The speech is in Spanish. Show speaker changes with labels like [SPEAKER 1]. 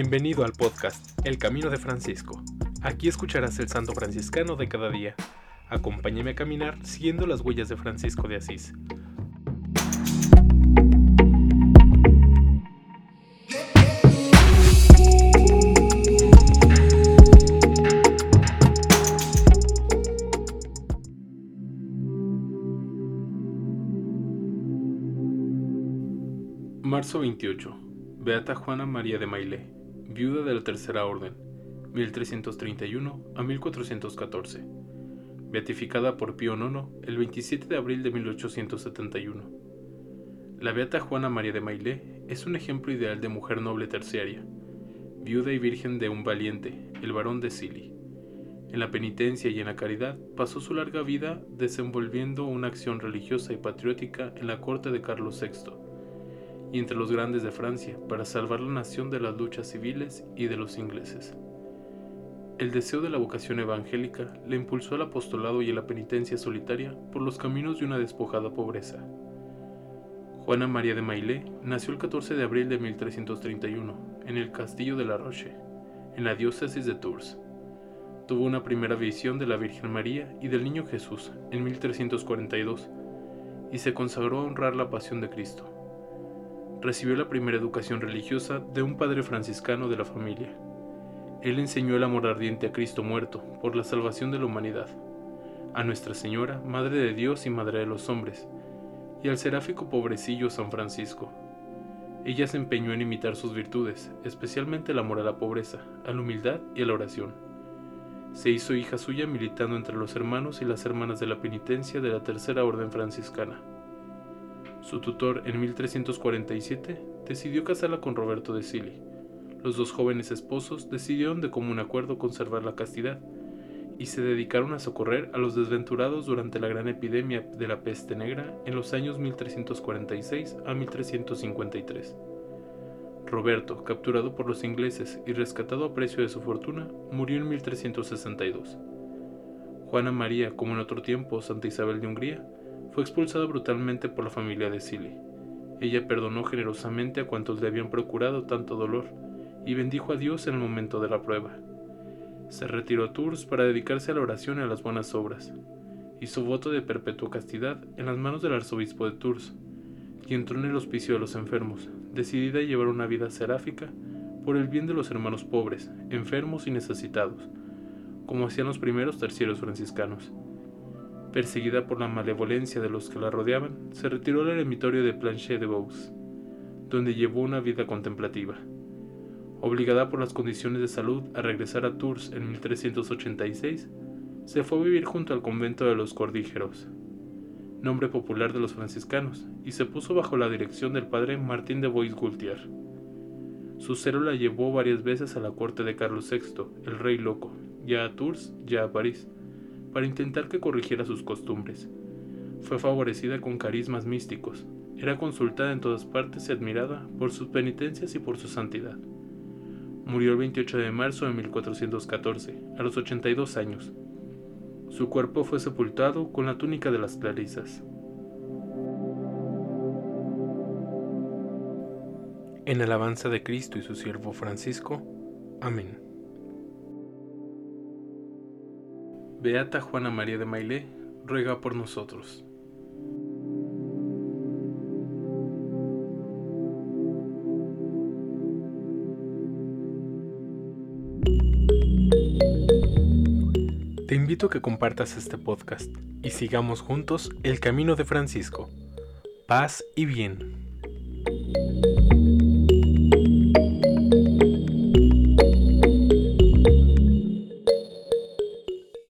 [SPEAKER 1] Bienvenido al podcast El Camino de Francisco. Aquí escucharás el santo franciscano de cada día. Acompáñame a caminar siguiendo las huellas de Francisco de Asís. Marzo 28. Beata Juana María de Mailé, viuda de la Tercera Orden, 1331 a 1414. Beatificada por Pío IX el 27 de abril de 1871. La Beata Juana María de Mailé es un ejemplo ideal de mujer noble terciaria, viuda y virgen de un valiente, el barón de Silly. En la penitencia y en la caridad pasó su larga vida desenvolviendo una acción religiosa y patriótica en la corte de Carlos VI y entre los grandes de Francia para salvar la nación de las luchas civiles y de los ingleses. El deseo de la vocación evangélica le impulsó al apostolado y a la penitencia solitaria por los caminos de una despojada pobreza. Juana María de Maillet nació el 14 de abril de 1331 en el castillo de La Roche, en la diócesis de Tours. Tuvo una primera visión de la Virgen María y del Niño Jesús en 1342 y se consagró a honrar la pasión de Cristo recibió la primera educación religiosa de un padre franciscano de la familia. Él enseñó el amor ardiente a Cristo muerto por la salvación de la humanidad, a Nuestra Señora, Madre de Dios y Madre de los hombres, y al seráfico pobrecillo San Francisco. Ella se empeñó en imitar sus virtudes, especialmente el amor a la pobreza, a la humildad y a la oración. Se hizo hija suya militando entre los hermanos y las hermanas de la penitencia de la Tercera Orden Franciscana. Su tutor en 1347 decidió casarla con Roberto de Silly. Los dos jóvenes esposos decidieron de común acuerdo conservar la castidad y se dedicaron a socorrer a los desventurados durante la gran epidemia de la peste negra en los años 1346 a 1353. Roberto, capturado por los ingleses y rescatado a precio de su fortuna, murió en 1362. Juana María, como en otro tiempo Santa Isabel de Hungría, fue expulsada brutalmente por la familia de Silly. Ella perdonó generosamente a cuantos le habían procurado tanto dolor y bendijo a Dios en el momento de la prueba. Se retiró a Tours para dedicarse a la oración y a las buenas obras. Hizo voto de perpetua castidad en las manos del arzobispo de Tours y entró en el hospicio de los enfermos, decidida a llevar una vida seráfica por el bien de los hermanos pobres, enfermos y necesitados, como hacían los primeros terciarios franciscanos. Perseguida por la malevolencia de los que la rodeaban, se retiró al eremitorio de Planchet de Vaux, donde llevó una vida contemplativa. Obligada por las condiciones de salud a regresar a Tours en 1386, se fue a vivir junto al convento de los Cordígeros, nombre popular de los franciscanos, y se puso bajo la dirección del padre Martín de Bois-Gultier. Su celo la llevó varias veces a la corte de Carlos VI, el rey loco, ya a Tours, ya a París para intentar que corrigiera sus costumbres. Fue favorecida con carismas místicos, era consultada en todas partes y admirada por sus penitencias y por su santidad. Murió el 28 de marzo de 1414, a los 82 años. Su cuerpo fue sepultado con la túnica de las clarisas. En alabanza de Cristo y su siervo Francisco. Amén. Beata Juana María de Mailé, ruega por nosotros. Te invito a que compartas este podcast y sigamos juntos el camino de Francisco. Paz y bien.